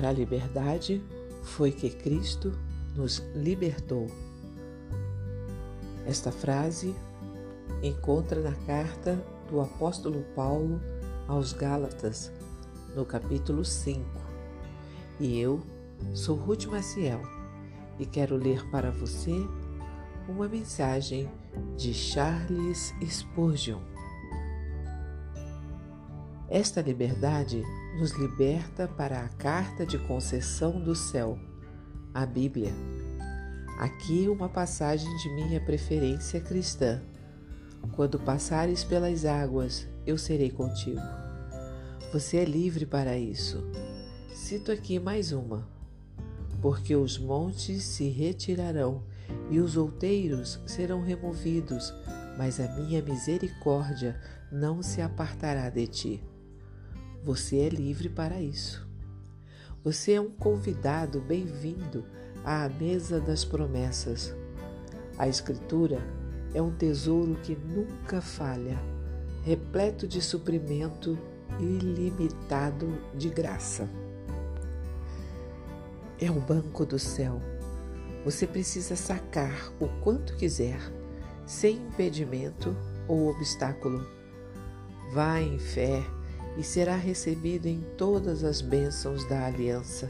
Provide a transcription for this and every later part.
Para a liberdade foi que Cristo nos libertou. Esta frase encontra na carta do apóstolo Paulo aos Gálatas, no capítulo 5. E eu sou Ruth Maciel e quero ler para você uma mensagem de Charles Spurgeon. Esta liberdade nos liberta para a carta de concessão do céu, a Bíblia. Aqui uma passagem de minha preferência cristã. Quando passares pelas águas, eu serei contigo. Você é livre para isso. Cito aqui mais uma. Porque os montes se retirarão e os outeiros serão removidos, mas a minha misericórdia não se apartará de ti. Você é livre para isso. Você é um convidado bem-vindo à mesa das promessas. A Escritura é um tesouro que nunca falha, repleto de suprimento ilimitado de graça. É o banco do céu. Você precisa sacar o quanto quiser, sem impedimento ou obstáculo. Vá em fé e será recebido em todas as bênçãos da aliança.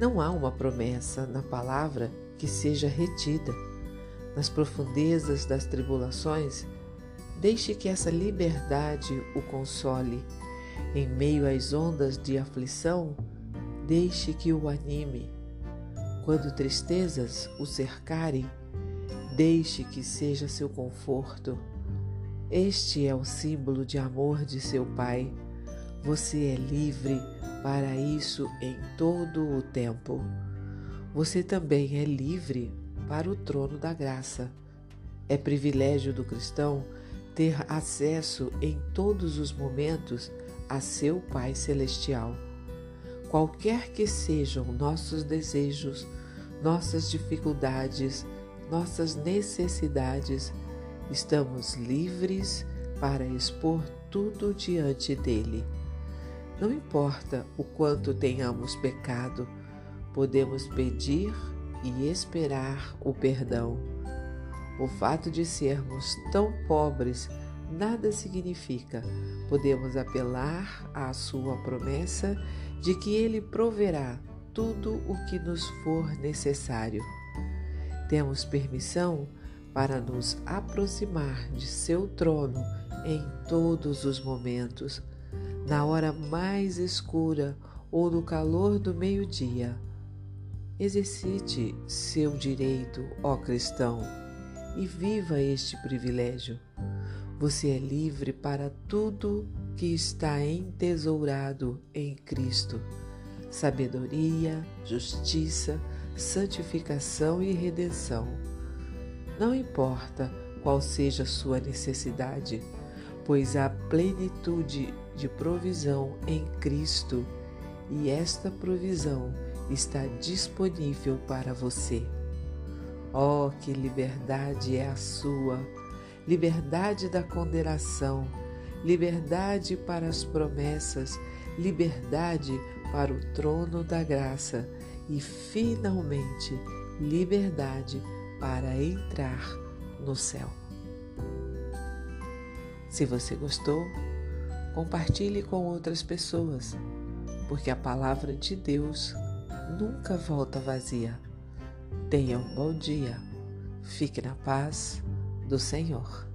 Não há uma promessa na palavra que seja retida. Nas profundezas das tribulações, deixe que essa liberdade o console. Em meio às ondas de aflição, deixe que o anime. Quando tristezas o cercarem, deixe que seja seu conforto. Este é o símbolo de amor de seu Pai. Você é livre para isso em todo o tempo. Você também é livre para o trono da graça. É privilégio do cristão ter acesso em todos os momentos a seu Pai Celestial. Qualquer que sejam nossos desejos, nossas dificuldades, nossas necessidades, Estamos livres para expor tudo diante dele. Não importa o quanto tenhamos pecado, podemos pedir e esperar o perdão. O fato de sermos tão pobres nada significa. Podemos apelar à sua promessa de que ele proverá tudo o que nos for necessário. Temos permissão para nos aproximar de seu trono em todos os momentos, na hora mais escura ou no calor do meio-dia. Exercite seu direito, ó cristão, e viva este privilégio. Você é livre para tudo que está entesourado em Cristo: sabedoria, justiça, santificação e redenção não importa qual seja sua necessidade, pois há plenitude de provisão em Cristo e esta provisão está disponível para você. Oh, que liberdade é a sua! Liberdade da condenação, liberdade para as promessas, liberdade para o trono da graça e, finalmente, liberdade para entrar no céu. Se você gostou, compartilhe com outras pessoas, porque a palavra de Deus nunca volta vazia. Tenha um bom dia. Fique na paz do Senhor.